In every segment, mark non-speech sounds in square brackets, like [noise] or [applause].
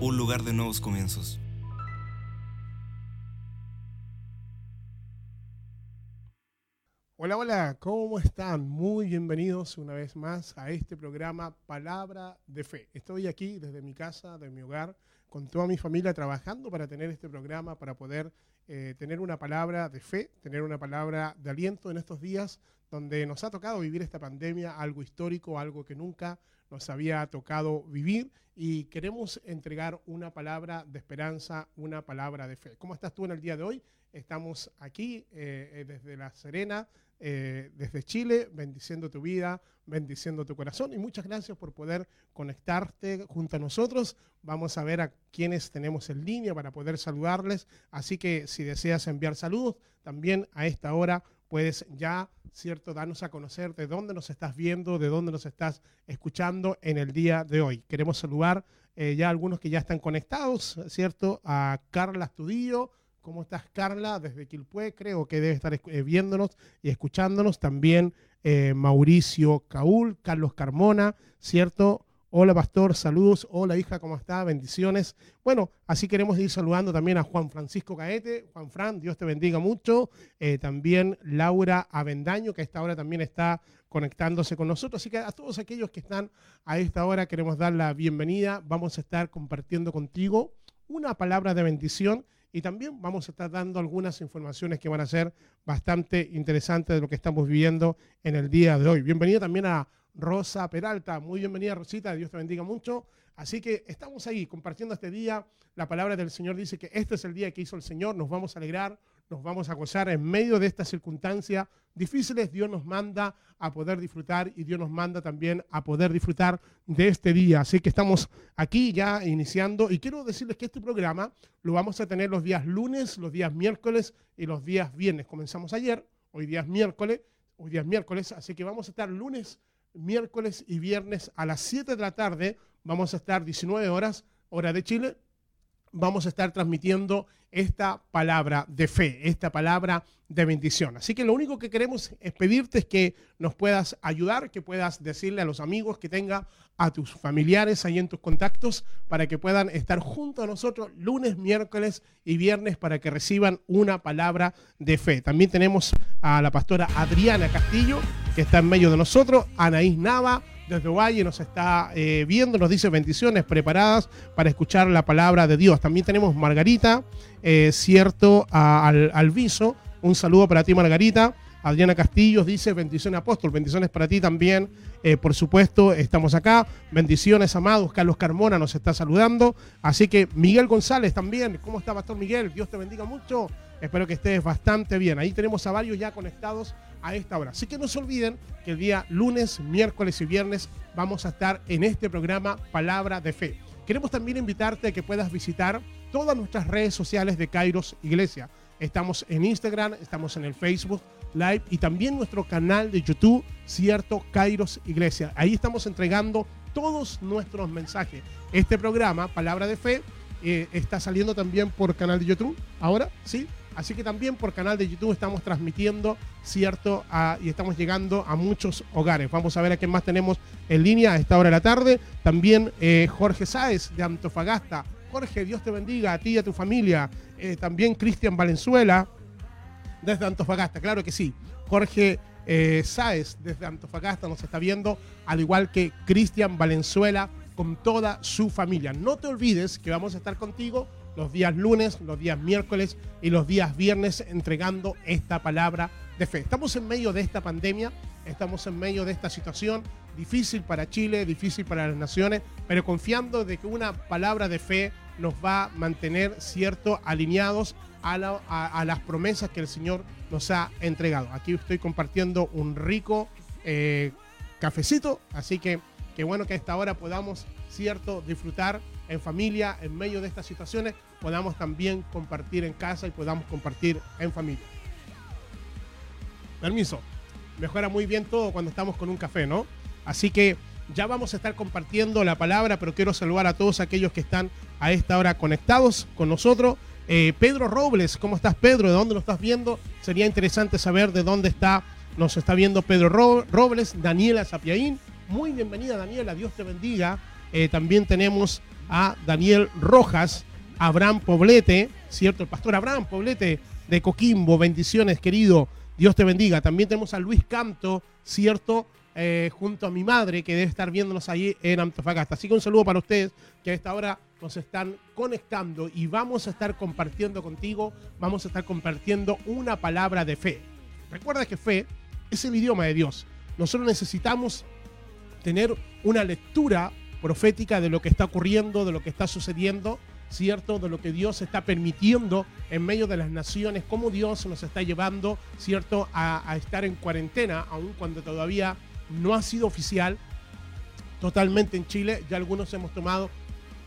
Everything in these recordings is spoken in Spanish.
un lugar de nuevos comienzos. Hola, hola, ¿cómo están? Muy bienvenidos una vez más a este programa Palabra de Fe. Estoy aquí desde mi casa, de mi hogar, con toda mi familia trabajando para tener este programa, para poder eh, tener una palabra de fe, tener una palabra de aliento en estos días donde nos ha tocado vivir esta pandemia, algo histórico, algo que nunca nos había tocado vivir y queremos entregar una palabra de esperanza, una palabra de fe. ¿Cómo estás tú en el día de hoy? Estamos aquí eh, eh, desde La Serena, eh, desde Chile, bendiciendo tu vida, bendiciendo tu corazón. Y muchas gracias por poder conectarte junto a nosotros. Vamos a ver a quienes tenemos en línea para poder saludarles. Así que si deseas enviar saludos, también a esta hora puedes ya, ¿cierto?, darnos a conocer de dónde nos estás viendo, de dónde nos estás escuchando en el día de hoy. Queremos saludar eh, ya algunos que ya están conectados, ¿cierto? A Carla. ¿Cómo estás, Carla? Desde Quilpué, creo que debe estar eh, viéndonos y escuchándonos. También eh, Mauricio Caúl, Carlos Carmona, ¿cierto? Hola, pastor, saludos. Hola, hija, ¿cómo está? Bendiciones. Bueno, así queremos ir saludando también a Juan Francisco Caete. Juan Fran, Dios te bendiga mucho. Eh, también Laura Avendaño, que a esta hora también está conectándose con nosotros. Así que a todos aquellos que están a esta hora queremos dar la bienvenida. Vamos a estar compartiendo contigo una palabra de bendición y también vamos a estar dando algunas informaciones que van a ser bastante interesantes de lo que estamos viviendo en el día de hoy. Bienvenida también a Rosa Peralta. Muy bienvenida, Rosita. Dios te bendiga mucho. Así que estamos ahí compartiendo este día. La palabra del Señor dice que este es el día que hizo el Señor. Nos vamos a alegrar, nos vamos a gozar en medio de estas circunstancias difíciles. Dios nos manda a poder disfrutar y Dios nos manda también a poder disfrutar de este día. Así que estamos aquí ya iniciando y quiero decirles que este programa lo vamos a tener los días lunes, los días miércoles y los días viernes. Comenzamos ayer, hoy día es miércoles, hoy día es miércoles, así que vamos a estar lunes, miércoles y viernes a las 7 de la tarde. Vamos a estar 19 horas, hora de Chile, vamos a estar transmitiendo esta palabra de fe, esta palabra de bendición. Así que lo único que queremos es pedirte es que nos puedas ayudar, que puedas decirle a los amigos que tenga, a tus familiares ahí en tus contactos, para que puedan estar junto a nosotros lunes, miércoles y viernes para que reciban una palabra de fe. También tenemos a la pastora Adriana Castillo, que está en medio de nosotros, Anaís Nava, desde Valle nos está eh, viendo, nos dice bendiciones preparadas para escuchar la palabra de Dios. También tenemos Margarita, eh, cierto, al, viso. Un saludo para ti, Margarita. Adriana Castillos dice bendiciones apóstol, bendiciones para ti también. Eh, por supuesto, estamos acá. Bendiciones, amados. Carlos Carmona nos está saludando. Así que Miguel González también. ¿Cómo está, Pastor Miguel? Dios te bendiga mucho. Espero que estés bastante bien. Ahí tenemos a varios ya conectados a esta hora. Así que no se olviden que el día lunes, miércoles y viernes vamos a estar en este programa Palabra de Fe. Queremos también invitarte a que puedas visitar todas nuestras redes sociales de Kairos Iglesia. Estamos en Instagram, estamos en el Facebook Live y también nuestro canal de YouTube, cierto Kairos Iglesia. Ahí estamos entregando todos nuestros mensajes. Este programa, Palabra de Fe, eh, está saliendo también por canal de YouTube. Ahora, sí, Así que también por canal de YouTube estamos transmitiendo, ¿cierto? Y estamos llegando a muchos hogares. Vamos a ver a quién más tenemos en línea a esta hora de la tarde. También eh, Jorge Sáez de Antofagasta. Jorge, Dios te bendiga a ti y a tu familia. Eh, también Cristian Valenzuela desde Antofagasta, claro que sí. Jorge eh, Sáez desde Antofagasta nos está viendo, al igual que Cristian Valenzuela con toda su familia. No te olvides que vamos a estar contigo los días lunes, los días miércoles y los días viernes entregando esta palabra de fe. Estamos en medio de esta pandemia, estamos en medio de esta situación difícil para Chile, difícil para las naciones, pero confiando de que una palabra de fe nos va a mantener, cierto, alineados a, la- a- a las promesas que el Señor nos ha entregado. Aquí estoy compartiendo un rico eh, cafecito, así que qué bueno que a esta hora podamos, cierto, disfrutar en familia, en medio de estas situaciones, podamos también compartir en casa y podamos compartir en familia. Permiso, mejora muy bien todo cuando estamos con un café, ¿no? Así que ya vamos a estar compartiendo la palabra, pero quiero saludar a todos aquellos que están a esta hora conectados con nosotros. Eh, Pedro Robles, ¿cómo estás Pedro? ¿De dónde lo estás viendo? Sería interesante saber de dónde está, nos está viendo Pedro Ro- Robles, Daniela Zapiaín. Muy bienvenida Daniela, Dios te bendiga. Eh, también tenemos a Daniel Rojas, Abraham Poblete, ¿cierto? El pastor Abraham Poblete de Coquimbo, bendiciones querido, Dios te bendiga. También tenemos a Luis Canto, ¿cierto? Eh, junto a mi madre que debe estar viéndonos ahí en Antofagasta. Así que un saludo para ustedes que a esta hora nos están conectando y vamos a estar compartiendo contigo, vamos a estar compartiendo una palabra de fe. Recuerda que fe es el idioma de Dios. Nosotros necesitamos tener una lectura profética de lo que está ocurriendo, de lo que está sucediendo, ¿cierto? De lo que Dios está permitiendo en medio de las naciones, cómo Dios nos está llevando, ¿cierto? A, estar en cuarentena, aun cuando todavía no ha sido oficial totalmente en Chile. Ya algunos hemos tomado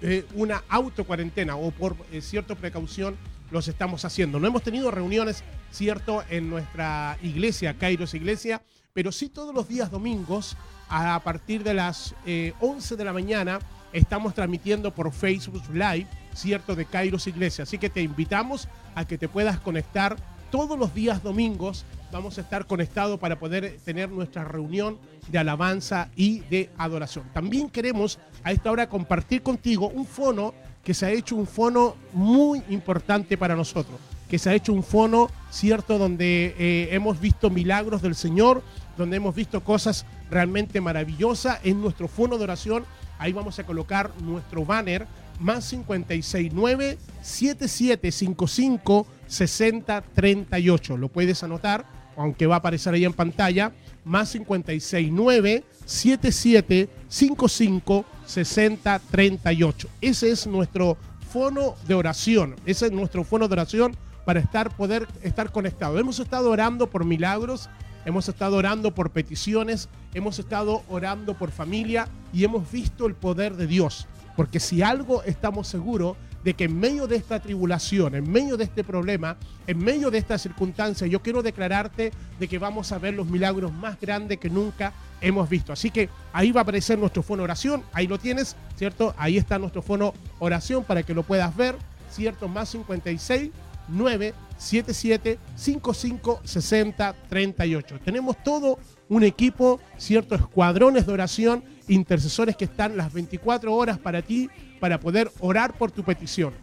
eh, una autocuarentena o por eh, cierta precaución los estamos haciendo. No hemos tenido reuniones, ¿cierto? En nuestra iglesia, Kairos Iglesia, pero sí todos los días domingos a partir de las eh, 11 de la mañana estamos transmitiendo por Facebook Live, ¿cierto? De Kairos Iglesia. Así que te invitamos a que te puedas conectar todos los días domingos. Vamos a estar conectados para poder tener nuestra reunión de alabanza y de adoración. También queremos a esta hora compartir contigo un fono que se ha hecho un fono muy importante para nosotros, que se ha hecho un fono, ¿cierto?, donde eh, hemos visto milagros del Señor, donde hemos visto cosas realmente maravillosas en nuestro fono de oración. Ahí vamos a colocar nuestro banner más 569 7755 6038. Lo puedes anotar, aunque va a aparecer ahí en pantalla. Más 569 7755 6038. Ese es nuestro fono de oración. Ese es nuestro fono de oración para estar, poder estar conectados. Hemos estado orando por milagros, hemos estado orando por peticiones, hemos estado orando por familia y hemos visto el poder de Dios. Porque si algo estamos seguros de que en medio de esta tribulación, en medio de este problema, en medio de esta circunstancia, yo quiero declararte de que vamos a ver los milagros más grandes que nunca hemos visto. Así que ahí va a aparecer nuestro fono oración, ahí lo tienes, ¿cierto? Ahí está nuestro fono oración para que lo puedas ver, ¿cierto? Más 56 977 55 60 38. Tenemos todo un equipo, ciertos escuadrones de oración, intercesores que están las 24 horas para ti, para poder orar por tu petición.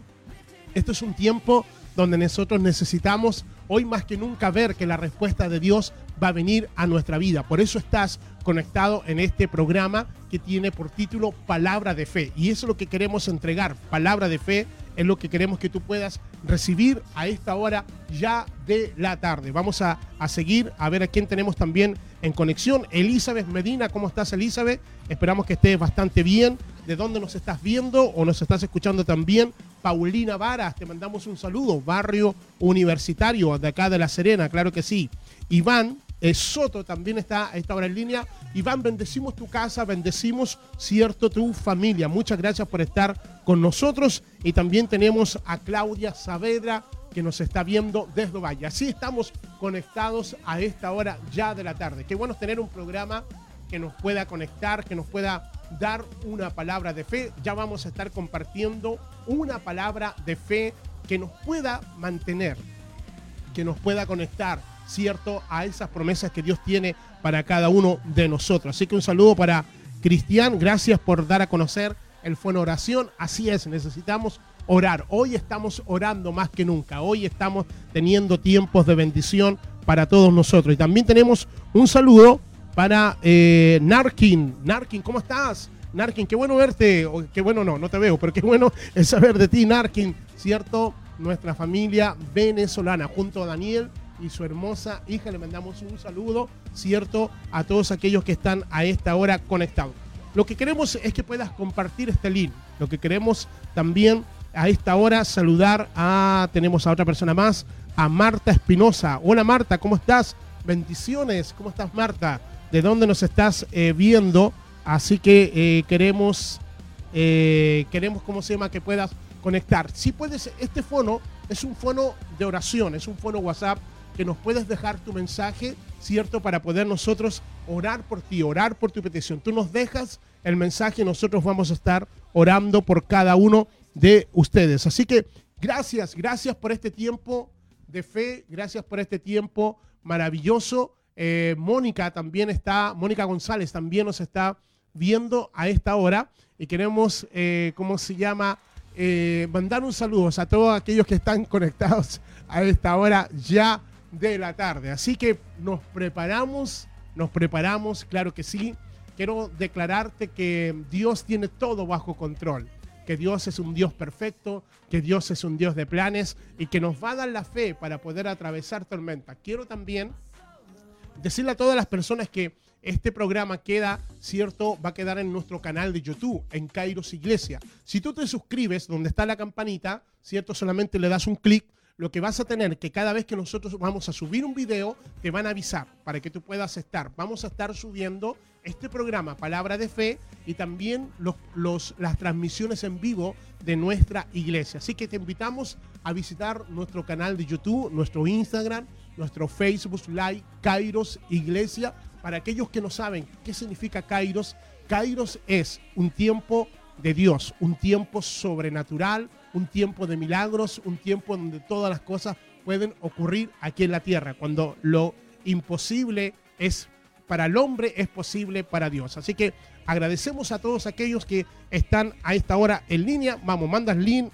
Esto es un tiempo donde nosotros necesitamos hoy más que nunca ver que la respuesta de Dios va a venir a nuestra vida. Por eso estás conectado en este programa que tiene por título Palabra de Fe. Y eso es lo que queremos entregar. Palabra de Fe es lo que queremos que tú puedas recibir a esta hora ya de la tarde. Vamos a, a seguir a ver a quién tenemos también en conexión. Elizabeth Medina, ¿cómo estás Elizabeth? Esperamos que estés bastante bien. ¿De dónde nos estás viendo o nos estás escuchando también? Paulina Varas, te mandamos un saludo. Barrio Universitario de acá de La Serena, claro que sí. Iván eh, Soto también está a esta hora en línea. Iván, bendecimos tu casa, bendecimos, cierto, tu familia. Muchas gracias por estar con nosotros. Y también tenemos a Claudia Saavedra que nos está viendo desde Valle. Así estamos conectados a esta hora ya de la tarde. Qué bueno tener un programa que nos pueda conectar, que nos pueda dar una palabra de fe. Ya vamos a estar compartiendo una palabra de fe que nos pueda mantener, que nos pueda conectar, ¿cierto?, a esas promesas que Dios tiene para cada uno de nosotros. Así que un saludo para Cristian, gracias por dar a conocer el Fono Oración. Así es, necesitamos orar. Hoy estamos orando más que nunca. Hoy estamos teniendo tiempos de bendición para todos nosotros. Y también tenemos un saludo para eh, Narkin. Narkin, ¿cómo estás? Narkin, qué bueno verte. O, qué bueno no, no te veo, pero qué bueno es [laughs] saber de ti, Narkin, ¿cierto? Nuestra familia venezolana, junto a Daniel y su hermosa hija, le mandamos un saludo, ¿cierto? A todos aquellos que están a esta hora conectados. Lo que queremos es que puedas compartir este link. Lo que queremos también a esta hora saludar a, tenemos a otra persona más, a Marta Espinosa. Hola Marta, ¿cómo estás? Bendiciones, ¿cómo estás Marta? ¿De dónde nos estás eh, viendo? Así que eh, queremos, eh, queremos, ¿cómo se llama? Que puedas conectar. Si puedes, este fono es un fono de oración, es un fono WhatsApp que nos puedes dejar tu mensaje, ¿cierto? Para poder nosotros orar por ti, orar por tu petición. Tú nos dejas el mensaje y nosotros vamos a estar orando por cada uno de ustedes. Así que Gracias, gracias por este tiempo de fe, gracias por este tiempo maravilloso. Eh, Mónica también está, Mónica González también nos está viendo a esta hora y queremos, eh, ¿cómo se llama? Eh, mandar un saludo a todos aquellos que están [laughs] conectados a esta hora ya de la tarde. Así que nos preparamos, nos preparamos, claro que sí. Quiero declararte que Dios tiene todo bajo control, que Dios es un Dios perfecto, que Dios es un Dios de planes y que nos va a dar la fe para poder atravesar tormenta. Quiero también decirle a todas las personas que este programa queda, cierto, va a quedar en nuestro canal de YouTube, en Kairos Iglesia. Si tú te suscribes donde está la campanita, cierto, solamente le das un clic, lo que vas a tener que cada vez que nosotros vamos a subir un video, te van a avisar para que tú puedas estar. Vamos a estar subiendo este programa, Palabra de Fe, y también las transmisiones en vivo de nuestra iglesia. Así que te invitamos a visitar nuestro canal de YouTube, nuestro Instagram, nuestro Facebook Live, Kairos Iglesia. Para aquellos que no saben qué significa Kairos, Kairos es un tiempo de Dios, un tiempo sobrenatural, un tiempo de milagros, un tiempo donde todas las cosas pueden ocurrir aquí en la tierra, cuando lo imposible es para el hombre es posible para Dios. Así que agradecemos a todos aquellos que están a esta hora en línea. Vamos, mandas link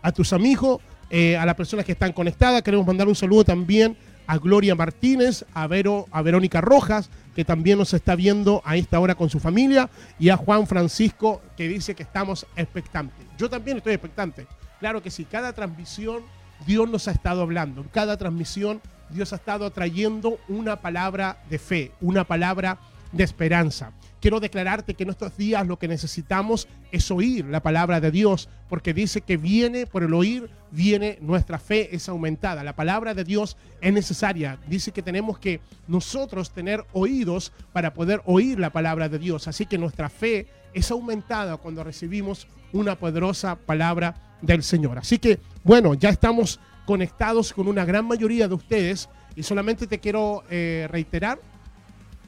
a tus amigos, eh, a las personas que están conectadas. Queremos mandar un saludo también a Gloria Martínez, a, Vero, a Verónica Rojas, que también nos está viendo a esta hora con su familia, y a Juan Francisco, que dice que estamos expectantes. Yo también estoy expectante. Claro que sí, cada transmisión Dios nos ha estado hablando. Cada transmisión Dios ha estado trayendo una palabra de fe, una palabra de esperanza. Quiero declararte que en estos días lo que necesitamos es oír la palabra de Dios, porque dice que viene por el oír, viene nuestra fe, es aumentada. La palabra de Dios es necesaria. Dice que tenemos que nosotros tener oídos para poder oír la palabra de Dios. Así que nuestra fe es aumentada cuando recibimos una poderosa palabra del Señor. Así que, bueno, ya estamos conectados con una gran mayoría de ustedes y solamente te quiero eh, reiterar,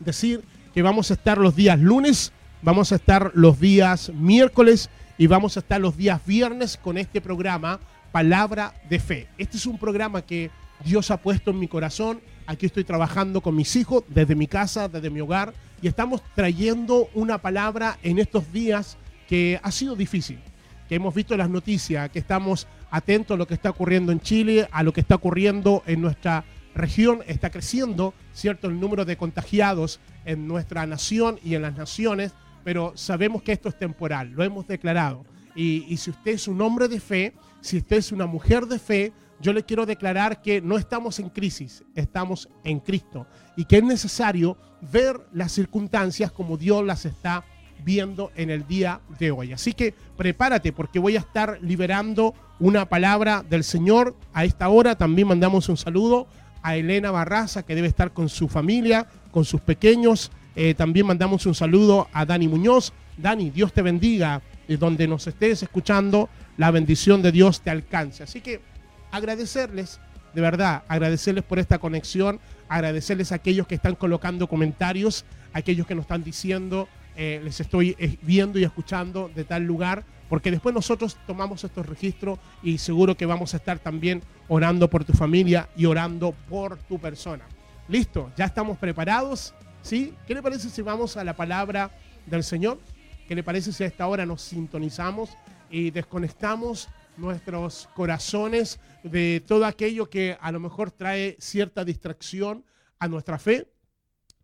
decir que vamos a estar los días lunes, vamos a estar los días miércoles y vamos a estar los días viernes con este programa Palabra de Fe. Este es un programa que Dios ha puesto en mi corazón. Aquí estoy trabajando con mis hijos desde mi casa, desde mi hogar y estamos trayendo una palabra en estos días que ha sido difícil, que hemos visto las noticias, que estamos atentos a lo que está ocurriendo en Chile, a lo que está ocurriendo en nuestra región, está creciendo, ¿cierto?, el número de contagiados en nuestra nación y en las naciones, pero sabemos que esto es temporal, lo hemos declarado. Y, y, si usted es un hombre de fe, si usted es una mujer de fe, yo le quiero declarar que no estamos en crisis, estamos en Cristo y que es necesario ver las circunstancias como Dios las está viendo en el día de hoy. Así que prepárate porque voy a estar liberando una palabra del Señor a esta hora. También mandamos un saludo a Elena Barraza que debe estar con su familia, con sus pequeños. Eh, también mandamos un saludo a Dani Muñoz. Dani, Dios te bendiga. Y donde nos estés escuchando, la bendición de Dios te alcance. Así que agradecerles, de verdad, agradecerles por esta conexión, agradecerles a aquellos que están colocando comentarios, a aquellos que nos están diciendo, eh, les estoy eh, viendo y escuchando de tal lugar, porque después nosotros tomamos estos registros y seguro que vamos a estar también orando por tu familia y orando por tu persona. Listo, ya estamos preparados, ¿sí? ¿Qué le parece si vamos a la palabra del Señor? ¿Qué le parece si a esta hora nos sintonizamos y desconectamos nuestros corazones de todo aquello que a lo mejor trae cierta distracción a nuestra fe?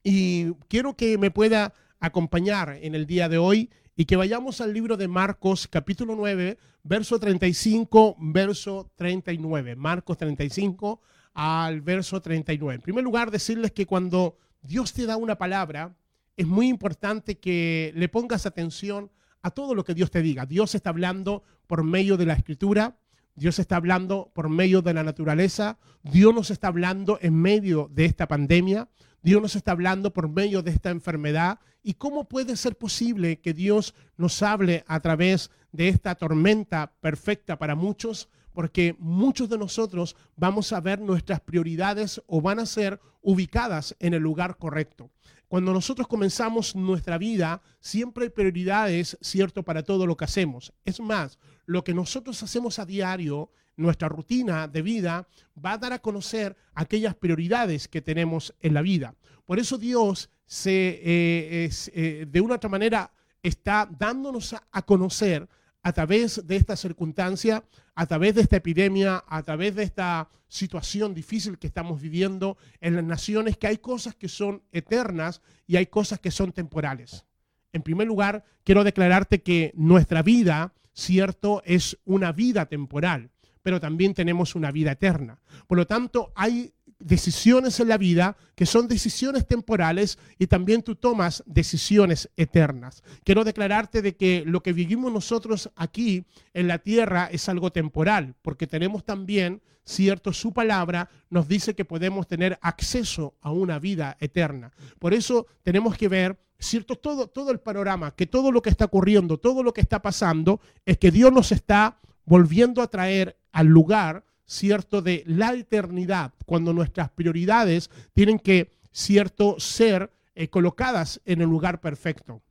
Y quiero que me pueda acompañar en el día de hoy y que vayamos al libro de Marcos capítulo 9, verso 35, verso 39. Marcos 35 al verso 39. En primer lugar, decirles que cuando Dios te da una palabra, es muy importante que le pongas atención a todo lo que Dios te diga. Dios está hablando por medio de la escritura, Dios está hablando por medio de la naturaleza, Dios nos está hablando en medio de esta pandemia, Dios nos está hablando por medio de esta enfermedad. ¿Y cómo puede ser posible que Dios nos hable a través de esta tormenta perfecta para muchos? Porque muchos de nosotros vamos a ver nuestras prioridades o van a ser ubicadas en el lugar correcto. cuando nosotros comenzamos nuestra vida, siempre hay prioridades, ¿cierto?, para todo lo que hacemos. Es más, lo que nosotros hacemos a diario, nuestra rutina de vida, va a dar a conocer aquellas prioridades que tenemos en la vida. Por eso Dios eh, eh, de una otra manera está dándonos a, a conocer a través de esta circunstancia, a través de esta epidemia, a través de esta situación difícil que estamos viviendo en las naciones, que hay cosas que son eternas y hay cosas que son temporales. En primer lugar, quiero declararte que nuestra vida, cierto, es una vida temporal, pero también tenemos una vida eterna. Por lo tanto, hay decisiones en la vida que son decisiones temporales y también tú tomas decisiones eternas. Quiero declararte de que lo que vivimos nosotros aquí en la tierra es algo temporal, porque tenemos también, cierto, su palabra nos dice que podemos tener acceso a una vida eterna. Por eso tenemos que ver cierto todo todo el panorama, que todo lo que está ocurriendo, todo lo que está pasando es que Dios nos está volviendo a traer al lugar cierto, de la eternidad, cuando nuestras prioridades tienen que, cierto, ser eh, colocadas en el lugar perfecto.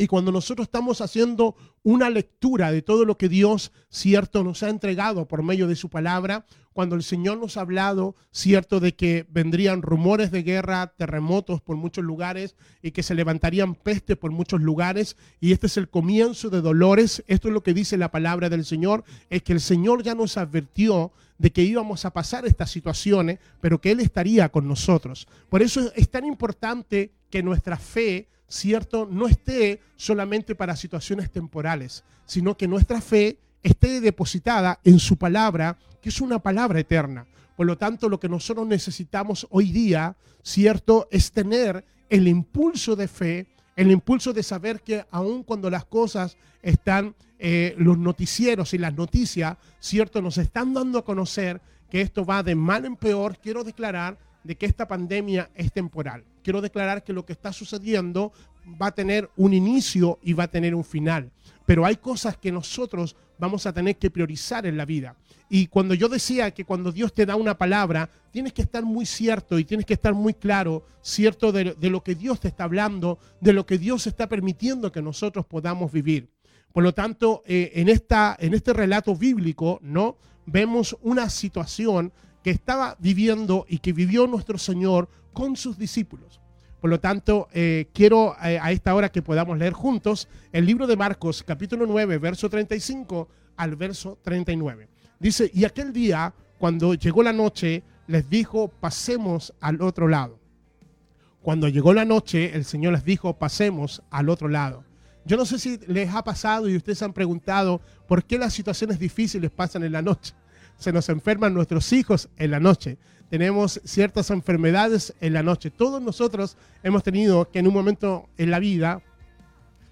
Y cuando nosotros estamos haciendo una lectura de todo lo que Dios, cierto, nos ha entregado por medio de su palabra, cuando el Señor nos ha hablado, cierto, de que vendrían rumores de guerra, terremotos por muchos lugares y que se levantarían peste por muchos lugares, y este es el comienzo de dolores, esto es lo que dice la palabra del Señor, es que el Señor ya nos advirtió de que íbamos a pasar estas situaciones, pero que Él estaría con nosotros. Por eso es tan importante que nuestra fe ¿cierto? No esté solamente para situaciones temporales, sino que nuestra fe esté depositada en su palabra, que es una palabra eterna. Por lo tanto, lo que nosotros necesitamos hoy día, ¿cierto? Es tener el impulso de fe, el impulso de saber que aun cuando las cosas están, eh, los noticieros y las noticias, ¿cierto? Nos están dando a conocer que esto va de mal en peor, quiero declarar de que esta pandemia es temporal. Quiero declarar que lo que está sucediendo va a tener un inicio y va a tener un final. Pero hay cosas que nosotros vamos a tener que priorizar en la vida. Y cuando yo decía que cuando Dios te da una palabra, tienes que estar muy cierto y tienes que estar muy claro, cierto de, lo que Dios te está hablando, de lo que Dios está permitiendo que nosotros podamos vivir. Por lo tanto, eh, en, esta, en este relato bíblico, ¿no? Vemos una situación que estaba viviendo y que vivió nuestro Señor con sus discípulos. Por lo tanto, eh, quiero eh, a esta hora que podamos leer juntos el libro de Marcos, capítulo 9, verso 35 al verso 39. Dice, y aquel día, cuando llegó la noche, les dijo, pasemos al otro lado. Cuando llegó la noche, el Señor les dijo, pasemos al otro lado. Yo no sé si les ha pasado y ustedes han preguntado por qué las situaciones difíciles pasan en la noche se nos enferman nuestros hijos en la noche. Tenemos ciertas enfermedades en la noche. Todos nosotros hemos tenido que en un momento en la vida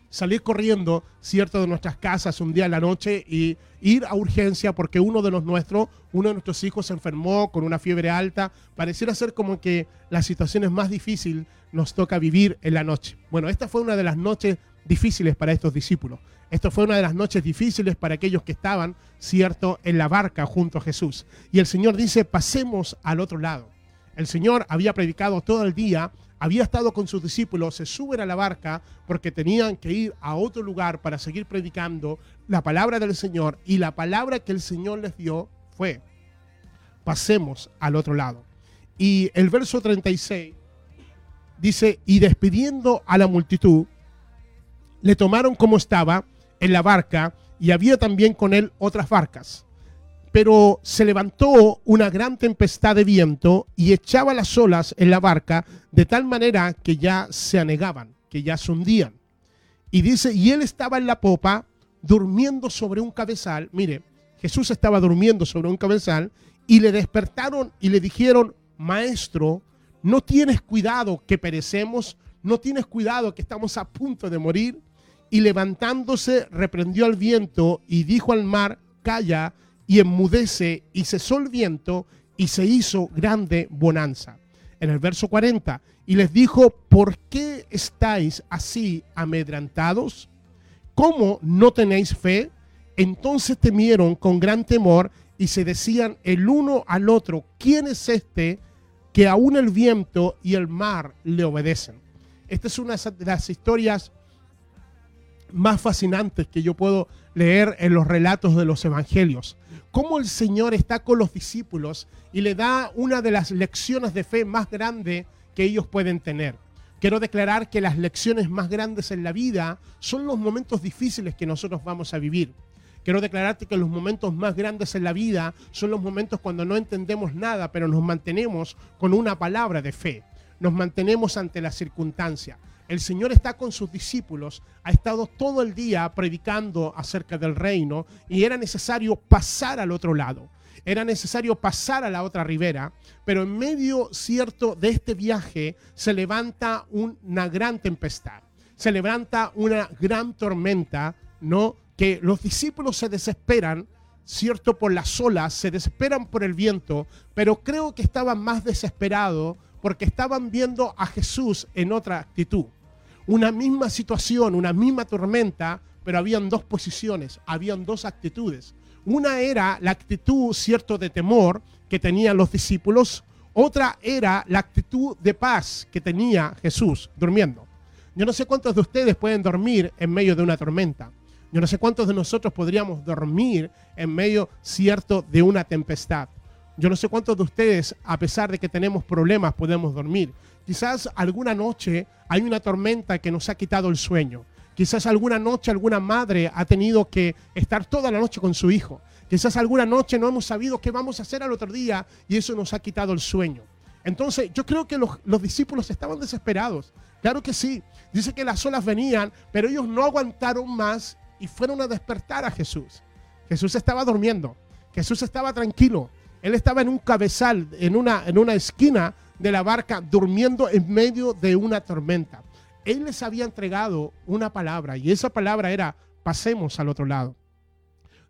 salir corriendo, cierto, de nuestras casas un día en la noche y ir a urgencia porque uno de los nuestros, uno de nuestros hijos se enfermó con una fiebre alta. Pareciera ser como que las situaciones más difíciles nos toca vivir en la noche. Bueno, esta fue una de las noches difíciles para estos discípulos. Esto fue una de las noches difíciles para aquellos que estaban, cierto, en la barca junto a Jesús. Y el Señor dice, pasemos al otro lado. El Señor había predicado todo el día, había estado con sus discípulos, se suben a la barca porque tenían que ir a otro lugar para seguir predicando la palabra del Señor. Y la palabra que el Señor les dio fue, pasemos al otro lado. Y el verso 36 dice, y despidiendo a la multitud, le tomaron como estaba en la barca y había también con él otras barcas. Pero se levantó una gran tempestad de viento y echaba las olas en la barca de tal manera que ya se anegaban, que ya se hundían. Y dice, y él estaba en la popa durmiendo sobre un cabezal. Mire, Jesús estaba durmiendo sobre un cabezal y le despertaron y le dijeron, maestro, ¿no tienes cuidado que perecemos? ¿No tienes cuidado que estamos a punto de morir? Y levantándose reprendió al viento y dijo al mar, calla y enmudece, y cesó el viento y se hizo grande bonanza. En el verso 40, y les dijo, ¿por qué estáis así amedrantados? ¿Cómo no tenéis fe? Entonces temieron con gran temor y se decían el uno al otro, ¿quién es este que aún el viento y el mar le obedecen? esta es una de las historias más fascinantes que yo puedo leer en los relatos de los evangelios. Cómo el Señor está con los discípulos y le da una de las lecciones de fe más grandes que ellos pueden tener. Quiero declarar que las lecciones más grandes en la vida son los momentos difíciles que nosotros vamos a vivir. Quiero declararte que los momentos más grandes en la vida son los momentos cuando no entendemos nada, pero nos mantenemos con una palabra de fe. Nos mantenemos ante la circunstancia. El Señor está con sus discípulos, ha estado todo el día predicando acerca del reino y era necesario pasar al otro lado. Era necesario pasar a la otra ribera, pero en medio cierto de este viaje se levanta una gran tempestad, se levanta una gran tormenta, ¿no? Que los discípulos se desesperan, cierto, por las olas, se desesperan por el viento, pero creo que estaban más desesperados porque estaban viendo a Jesús en otra actitud una misma situación, una misma tormenta, pero habían dos posiciones, habían dos actitudes. Una era la actitud, cierto, de temor que tenían los discípulos, otra era la actitud de paz que tenía Jesús durmiendo. Yo no sé cuántos de ustedes pueden dormir en medio de una tormenta. Yo no sé cuántos de nosotros podríamos dormir en medio, cierto, de una tempestad. Yo no sé cuántos de ustedes, a pesar de que tenemos problemas, podemos dormir. Quizás alguna noche hay una tormenta que nos ha quitado el sueño. Quizás alguna noche alguna madre ha tenido que estar toda la noche con su hijo. Quizás alguna noche no hemos sabido qué vamos a hacer al otro día y eso nos ha quitado el sueño. Entonces yo creo que los, los discípulos estaban desesperados. Claro que sí. Dice que las olas venían, pero ellos no aguantaron más y fueron a despertar a Jesús. Jesús estaba durmiendo. Jesús estaba tranquilo. Él estaba en un cabezal, en una, en una esquina de la barca durmiendo en medio de una tormenta. Él les había entregado una palabra y esa palabra era pasemos al otro lado.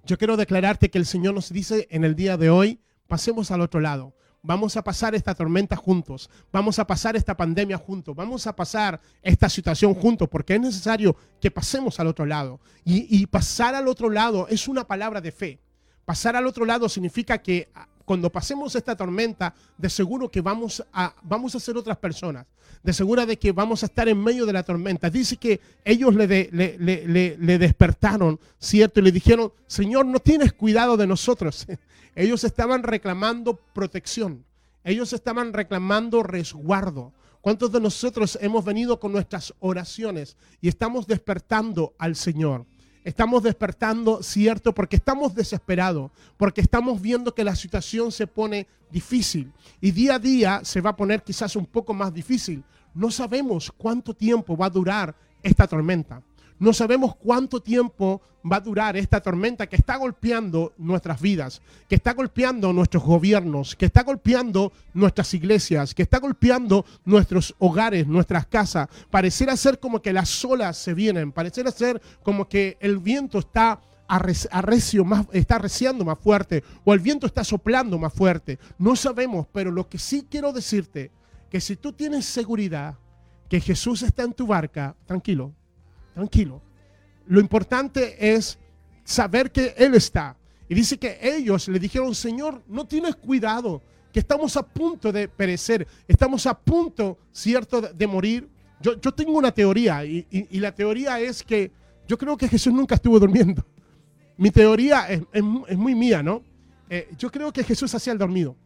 Yo quiero declararte que el Señor nos dice en el día de hoy, pasemos al otro lado. Vamos a pasar esta tormenta juntos, vamos a pasar esta pandemia juntos, vamos a pasar esta situación juntos, porque es necesario que pasemos al otro lado. Y, y pasar al otro lado es una palabra de fe. Pasar al otro lado significa que cuando pasemos esta tormenta, de seguro que vamos a, vamos a ser otras personas. De seguro de que vamos a estar en medio de la tormenta. Dice que ellos le, le, le, le despertaron, ¿cierto? Y le dijeron, Señor, no tienes cuidado de nosotros. [laughs] ellos estaban reclamando protección. Ellos estaban reclamando resguardo. ¿Cuántos de nosotros hemos venido con nuestras oraciones y estamos despertando al Señor? Estamos despertando, cierto, porque estamos desesperados, porque estamos viendo que la situación se pone difícil y día a día se va a poner quizás un poco más difícil. No sabemos cuánto tiempo va a durar esta tormenta. No sabemos cuánto tiempo va a durar esta tormenta que está golpeando nuestras vidas, que está golpeando nuestros gobiernos, que está golpeando nuestras iglesias, que está golpeando nuestros hogares, nuestras casas. Pareciera ser como que las olas se vienen, pareciera ser como que el viento está arrecio más, está arreciando más fuerte o el viento está soplando más fuerte. No sabemos, pero lo que sí quiero decirte, que si tú tienes seguridad que Jesús está en tu barca, tranquilo, tranquilo. Lo importante es saber que Él está. Y dice que ellos le dijeron, Señor, no tienes cuidado, que estamos a punto de perecer, estamos a punto, cierto, de, morir. Yo, yo, tengo una teoría y, la teoría es que yo creo que Jesús nunca estuvo durmiendo. Mi teoría es, es, es muy mía, ¿no? Eh, yo creo que Jesús hacía el dormido.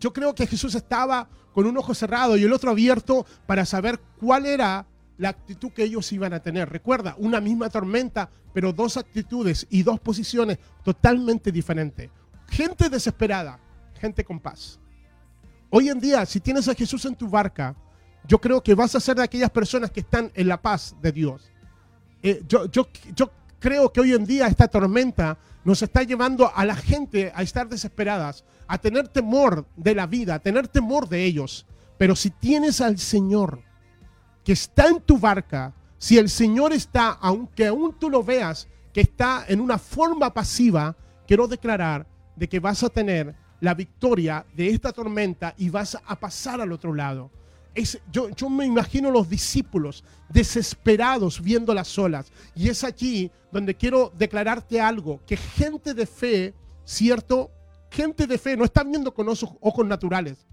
Yo creo que Jesús estaba con un ojo cerrado y el otro abierto para saber cuál era la actitud que ellos iban a tener. Recuerda, una misma tormenta, pero dos actitudes y dos posiciones totalmente diferentes. Gente desesperada, gente con paz. Hoy en día, si tienes a Jesús en tu barca, yo creo que vas a ser de aquellas personas que están en la paz de Dios. Eh, yo, yo, yo creo que hoy en día esta tormenta nos está llevando a la gente a estar desesperadas, a tener temor de la vida, a tener temor de ellos. Pero si tienes al Señor, que está en tu barca, si el Señor está, aunque aún tú lo veas, que está en una forma pasiva, quiero declarar de que vas a tener la victoria de esta tormenta y vas a pasar al otro lado. Es, yo, yo, me imagino los discípulos desesperados viendo las olas. Y es allí donde quiero declararte algo, que gente de fe, ¿cierto? Gente de fe no están viendo con ojos, ojos naturales.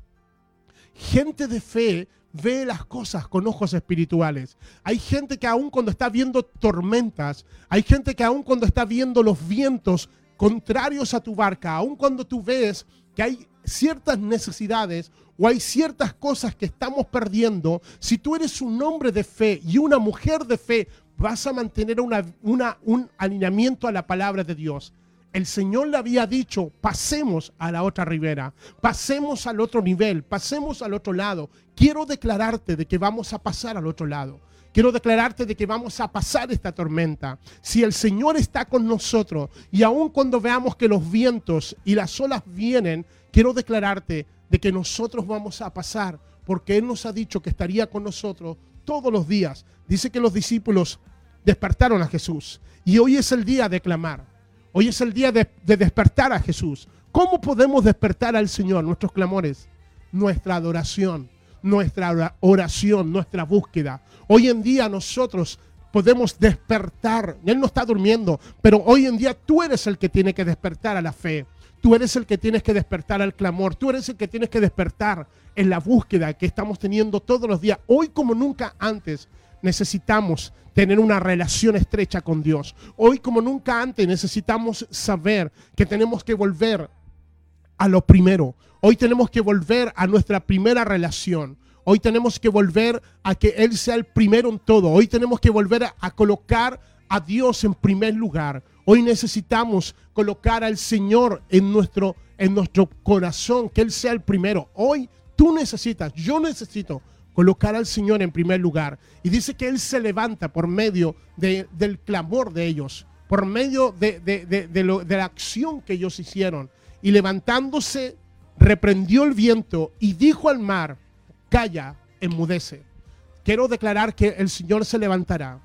Gente de fe ve las cosas con ojos espirituales. Hay gente que aún cuando está viendo tormentas, hay gente que aún cuando está viendo los vientos contrarios a tu barca, aún cuando tú ves que hay ciertas necesidades o hay ciertas cosas que estamos perdiendo, si tú eres un hombre de fe y una mujer de fe, vas a mantener un alineamiento a la palabra de Dios. El Señor le había dicho, pasemos a la otra ribera, pasemos al otro nivel, pasemos al otro lado. Quiero declararte de que vamos a pasar al otro lado. Quiero declararte de que vamos a pasar esta tormenta. Si el Señor está con nosotros y aun cuando veamos que los vientos y las olas vienen, quiero declararte de que nosotros vamos a pasar porque Él nos ha dicho que estaría con nosotros todos los días. Dice que los discípulos despertaron a Jesús y hoy es el día de clamar. Hoy es el día de, de, despertar a Jesús. ¿Cómo podemos despertar al Señor? Nuestros clamores, nuestra adoración, nuestra oración, nuestra búsqueda. Hoy en día nosotros podemos despertar. Él no está durmiendo, pero hoy en día tú eres el que tiene que despertar a la fe. Tú eres el que tienes que despertar al clamor. Tú eres el que tienes que despertar en la búsqueda que estamos teniendo todos los días. Hoy como nunca antes necesitamos tener una relación estrecha con Dios. Hoy como nunca antes necesitamos saber que tenemos que volver a lo primero. Hoy tenemos que volver a nuestra primera relación. Hoy tenemos que volver a que Él sea el primero en todo. Hoy tenemos que volver a, colocar a Dios en primer lugar. Hoy necesitamos colocar al Señor en nuestro, en nuestro corazón, que Él sea el primero. Hoy tú necesitas, yo necesito colocar al Señor en primer lugar. Y dice que Él se levanta por medio de, del clamor de ellos, por medio de, de, lo, de la acción que ellos hicieron. Y levantándose, reprendió el viento y dijo al mar, calla, enmudece. Quiero declarar que el Señor se levantará.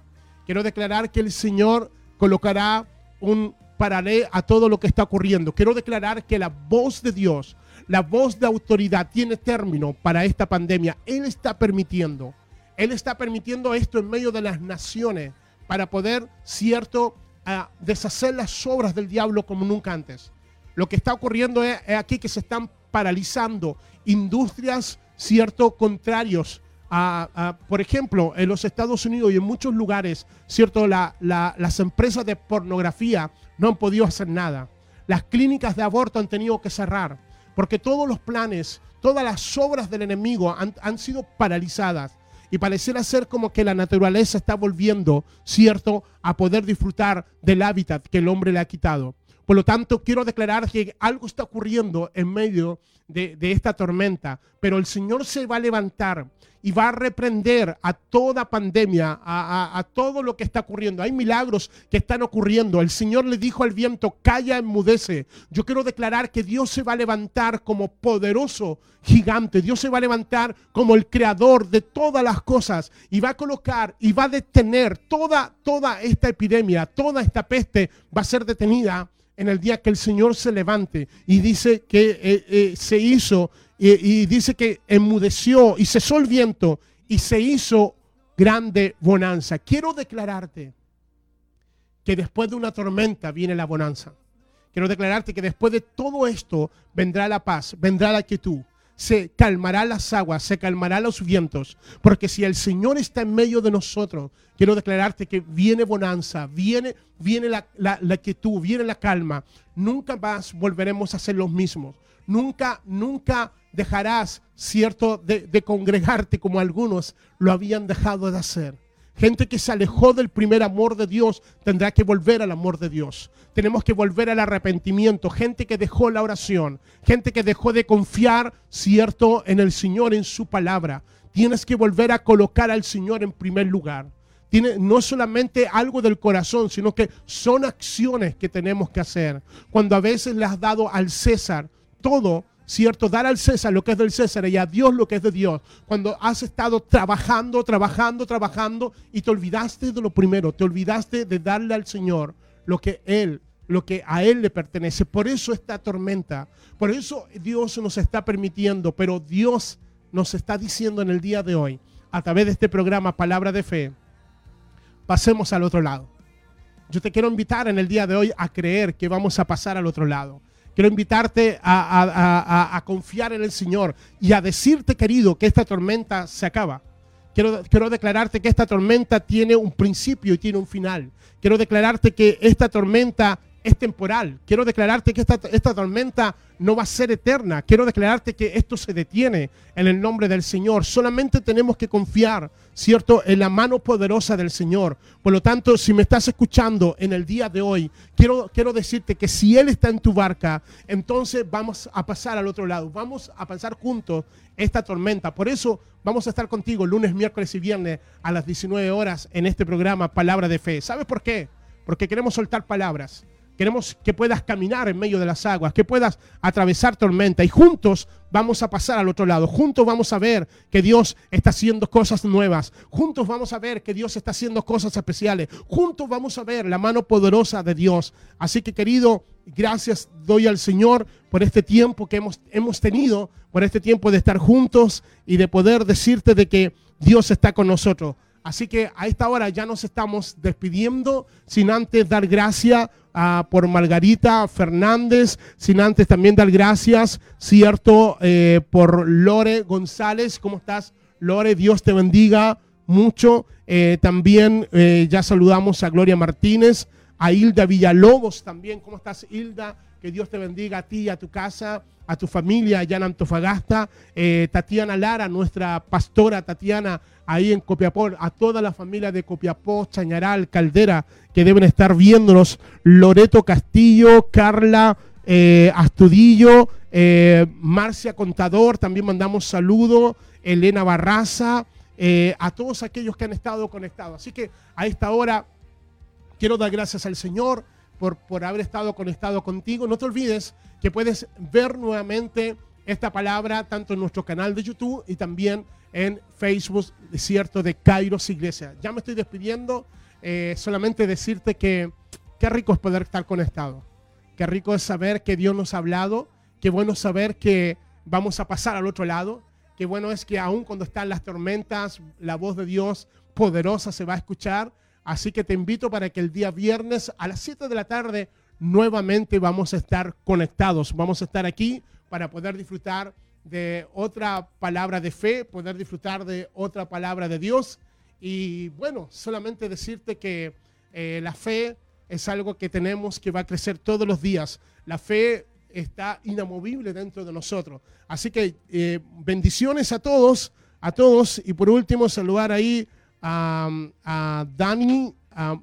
Quiero declarar que el Señor colocará un paralelo a todo lo que está ocurriendo. Quiero declarar que la voz de Dios la voz de autoridad tiene término para esta pandemia. Él está permitiendo, Él está permitiendo esto en medio de las naciones para poder, cierto, uh, deshacer las obras del diablo como nunca antes. Lo que está ocurriendo es, aquí que se están paralizando industrias, cierto, contrarios. A, a, por ejemplo, en los Estados Unidos y en muchos lugares, cierto, la, la, las empresas de pornografía no han podido hacer nada. Las clínicas de aborto han tenido que cerrar porque todos los planes, todas las obras del enemigo han, han sido paralizadas. Y pareciera ser como que la naturaleza está volviendo, cierto, a poder disfrutar del hábitat que el hombre le ha quitado. Por lo tanto, quiero declarar que algo está ocurriendo en medio de, de, esta tormenta, pero el Señor se va a levantar y va a reprender a toda pandemia, a, todo lo que está ocurriendo. Hay milagros que están ocurriendo. El Señor le dijo al viento, calla, enmudece. Yo quiero declarar que Dios se va a levantar como poderoso gigante. Dios se va a levantar como el creador de todas las cosas y va a colocar y va a detener toda, toda esta epidemia, toda esta peste va a ser detenida en el día que el Señor se levante y dice que eh, eh, se hizo y, dice que enmudeció y cesó el viento y se hizo grande bonanza. Quiero declararte que después de una tormenta viene la bonanza. Quiero declararte que después de todo esto vendrá la paz, vendrá la quietud, se calmará las aguas, se calmará los vientos, porque si el Señor está en medio de nosotros, quiero declararte que viene bonanza, viene, viene la, la, la quietud, viene la calma. Nunca más volveremos a ser los mismos. Nunca, nunca dejarás, cierto, de, congregarte como algunos lo habían dejado de hacer. Gente que se alejó del primer amor de Dios tendrá que volver al amor de Dios. Tenemos que volver al arrepentimiento. Gente que dejó la oración. Gente que dejó de confiar, cierto, en el Señor, en su palabra. Tienes que volver a colocar al Señor en primer lugar. Tiene, no solamente algo del corazón, sino que son acciones que tenemos que hacer. Cuando a veces le has dado al César todo, ¿cierto? Dar al César lo que es del César y a Dios lo que es de Dios. Cuando has estado trabajando, trabajando, trabajando y te olvidaste de lo primero, te olvidaste de darle al Señor lo que Él, lo que a Él le pertenece. Por eso esta tormenta, por eso Dios nos está permitiendo, pero Dios nos está diciendo en el día de hoy, a través de este programa Palabra de Fe, pasemos al otro lado. Yo te quiero invitar en el día de hoy a creer que vamos a pasar al otro lado quiero invitarte a, confiar en el Señor y a decirte, querido, que esta tormenta se acaba. Quiero declararte que esta tormenta tiene un principio y tiene un final. Quiero declararte que esta tormenta es temporal. Quiero declararte que esta, tormenta no va a ser eterna. Quiero declararte que esto se detiene en el nombre del Señor. Solamente tenemos que confiar, ¿cierto?, en la mano poderosa del Señor. Por lo tanto, si me estás escuchando en el día de hoy, quiero, quiero decirte que si Él está en tu barca, entonces vamos a pasar al otro lado. Vamos a pasar juntos esta tormenta. Por eso vamos a estar contigo lunes, miércoles y viernes a las 19 horas en este programa Palabra de Fe. ¿Sabes por qué? Porque queremos soltar palabras. Queremos que puedas caminar en medio de las aguas, que puedas atravesar tormenta y juntos vamos a pasar al otro lado. Juntos vamos a ver que Dios está haciendo cosas nuevas. Juntos vamos a ver que Dios está haciendo cosas especiales. Juntos vamos a ver la mano poderosa de Dios. Así que querido, gracias doy al Señor por este tiempo que hemos, hemos tenido, por este tiempo de estar juntos y de poder decirte de que Dios está con nosotros. Así que a esta hora ya nos estamos despidiendo sin antes dar gracias ah, por Margarita Fernández, sin antes también dar gracias, cierto, eh, por Lore González. ¿Cómo estás, Lore? Dios te bendiga mucho. Eh, también eh, ya saludamos a Gloria Martínez, a Hilda Villalobos también. ¿Cómo estás, Hilda? Que Dios te bendiga a ti, a tu casa, a tu familia allá en Antofagasta. Tatiana Lara, nuestra pastora Tatiana, ahí en Copiapó, a toda la familia de Copiapó, Chañaral, Caldera, que deben estar viéndonos. Loreto Castillo, Carla eh, Astudillo, eh, Marcia Contador, también mandamos saludo. Elena Barraza, eh, a todos aquellos que han estado conectados. Así que a esta hora quiero dar gracias al Señor por, por haber estado conectado contigo. No te olvides que puedes ver nuevamente esta palabra tanto en nuestro canal de YouTube y también en Facebook, cierto, de Kairos Iglesia. Ya me estoy despidiendo, eh, solamente decirte que qué rico es poder estar conectado. Qué rico es saber que Dios nos ha hablado. Qué bueno saber que vamos a pasar al otro lado. Qué bueno es que aun cuando están las tormentas, la voz de Dios poderosa se va a escuchar. Así que te invito para que el día viernes a las 7 de la tarde nuevamente vamos a estar conectados. Vamos a estar aquí para poder disfrutar de otra palabra de fe, poder disfrutar de otra palabra de Dios. Y bueno, solamente decirte que eh, la fe es algo que tenemos que va a crecer todos los días. La fe está inamovible dentro de nosotros. Así que eh, bendiciones a todos, a todos. Y por último, saludar ahí a, a Dani,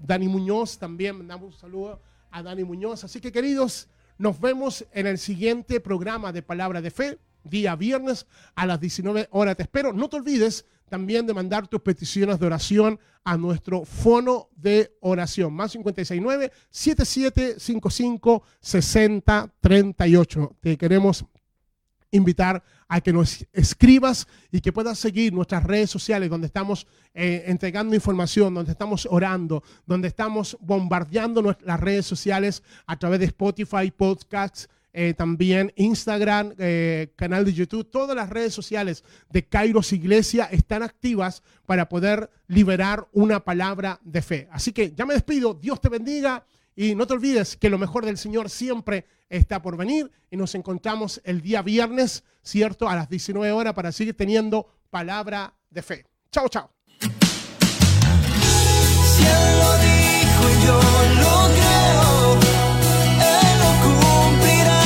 Dani Muñoz también. Mandamos un saludo a Dani Muñoz. Así que queridos, nos vemos en el siguiente programa de Palabra de Fe, día viernes a las 19 horas. Te espero. No te olvides también de mandar tus peticiones de oración a nuestro fono de oración. Más 569 7755 6038. Te queremos invitar a que nos escribas y que puedas seguir nuestras redes sociales donde estamos eh, entregando información, donde estamos orando, donde estamos bombardeando nuestras redes sociales a través de Spotify, podcasts, eh, también Instagram, eh, canal de YouTube, todas las redes sociales de Kairos Iglesia están activas para poder liberar una palabra de fe. Así que ya me despido, Dios te bendiga y no te olvides que lo mejor del Señor siempre está por venir y nos encontramos el día viernes, ¿cierto? A las 19 horas para seguir teniendo palabra de fe. Chao, chao. Si él lo dijo y yo lo creo, él lo cumplirá,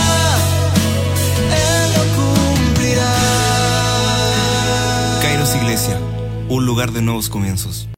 él lo cumplirá. Kairos Iglesia, un lugar de nuevos comienzos.